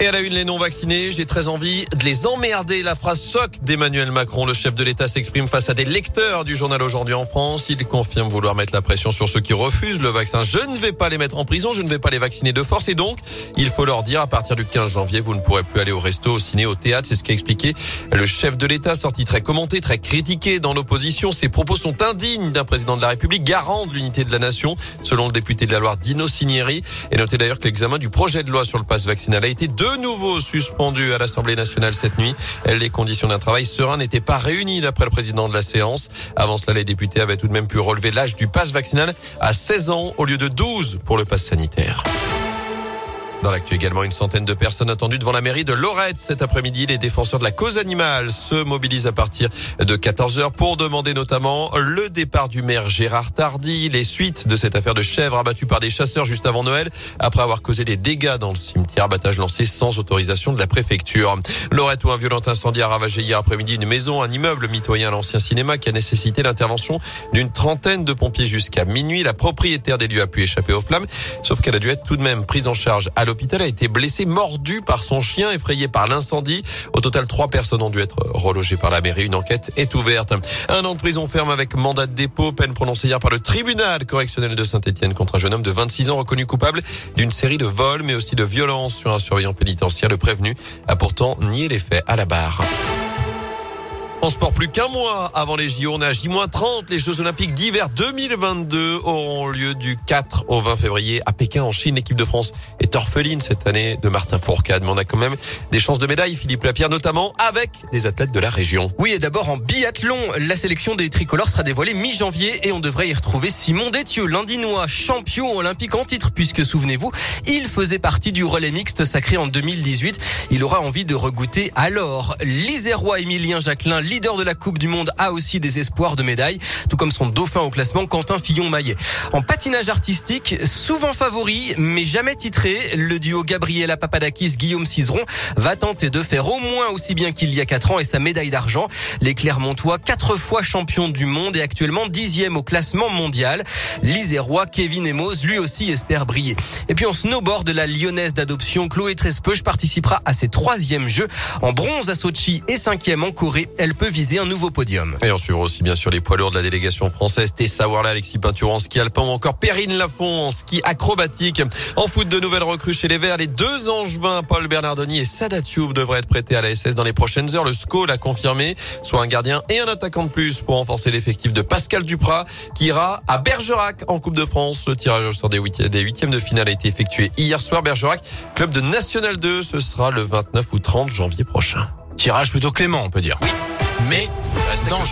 Et à la une, les non-vaccinés, j'ai très envie de les emmerder. La phrase choc d'Emmanuel Macron. Le chef de l'État s'exprime face à des lecteurs du journal Aujourd'hui en France. Il confirme vouloir mettre la pression sur ceux qui refusent le vaccin. Je ne vais pas les mettre en prison, je ne vais pas les vacciner de force. Et donc, il faut leur dire, à partir du 15 janvier, vous ne pourrez plus aller au resto, au ciné, au théâtre. C'est ce qu'a expliqué le chef de l'État, sorti très commenté, très critiqué dans l'opposition. Ses propos sont indignes d'un président de la République, garant de l'unité de la nation, selon le député de la Loire, Dino Cinieri. Et notez d'ailleurs que l'examen du projet de loi sur le passe vaccinal a été de de nouveau suspendu à l'Assemblée nationale cette nuit. Les conditions d'un travail serein n'étaient pas réunies d'après le président de la séance. Avant cela, les députés avaient tout de même pu relever l'âge du passe vaccinal à 16 ans au lieu de 12 pour le passe sanitaire. Dans l'actu également, une centaine de personnes attendues devant la mairie de Lorette cet après-midi. Les défenseurs de la cause animale se mobilisent à partir de 14 heures pour demander notamment le départ du maire Gérard Tardy, les suites de cette affaire de chèvres abattues par des chasseurs juste avant Noël après avoir causé des dégâts dans le cimetière. Abattage lancé sans autorisation de la préfecture. Lorette où un violent incendie a ravagé hier après-midi une maison, un immeuble mitoyen à l'ancien cinéma qui a nécessité l'intervention d'une trentaine de pompiers jusqu'à minuit. La propriétaire des lieux a pu échapper aux flammes, sauf qu'elle a dû être tout de même prise en charge à l'hôpital a été blessé, mordu par son chien, effrayé par l'incendie. Au total, trois personnes ont dû être relogées par la mairie. Une enquête est ouverte. Un an de prison ferme avec mandat de dépôt, peine prononcée hier par le tribunal correctionnel de Saint-Etienne contre un jeune homme de 26 ans reconnu coupable d'une série de vols, mais aussi de violences sur un surveillant pénitentiaire. Le prévenu a pourtant nié les faits à la barre. En sport, plus qu'un mois avant les JO, on à J-30. Les Jeux Olympiques d'hiver 2022 auront lieu du 4 au 20 février à Pékin, en Chine. L'équipe de France est orpheline cette année de Martin Fourcade, mais on a quand même des chances de médaille, Philippe Lapierre, notamment avec des athlètes de la région. Oui, et d'abord en biathlon, la sélection des tricolores sera dévoilée mi-janvier et on devrait y retrouver Simon Détieux, l'Indinois, champion olympique en titre, puisque souvenez-vous, il faisait partie du relais mixte sacré en 2018. Il aura envie de regoûter alors. L'Isérois Emilien Jacquelin, leader de la Coupe du Monde, a aussi des espoirs de médaille, tout comme son dauphin au classement Quentin Fillon-Maillet. En patinage artistique, souvent favori, mais jamais titré, le duo Gabriela Papadakis, Guillaume Cizeron va tenter de faire au moins aussi bien qu'il y a quatre ans et sa médaille d'argent. Les Clermontois, quatre fois champion du monde et actuellement dixième au classement mondial. L'Isérois Kevin Emos, lui aussi, espère briller. Et puis en snowboard, la lyonnaise d'adoption Chloé Trespeuch participera à ses troisièmes jeux en bronze à Sochi et cinquième en Corée. Peut viser un nouveau podium. Et on suivra aussi bien sûr les poids lourds de la délégation française, Tessa Warla, Alexis Peinture en ski alpin ou encore Perrine Lafont en ski acrobatique. En foot, de nouvelles recrues chez les Verts. Les deux angevins, Paul Bernardoni et Sadat devraient être prêtés à la SS dans les prochaines heures. Le SCO l'a confirmé, soit un gardien et un attaquant de plus pour renforcer l'effectif de Pascal Duprat qui ira à Bergerac en Coupe de France. Le tirage au sort des huitièmes de finale a été effectué hier soir. Bergerac, club de National 2, ce sera le 29 ou 30 janvier prochain. Tirage plutôt clément, on peut dire. Mais dangereux.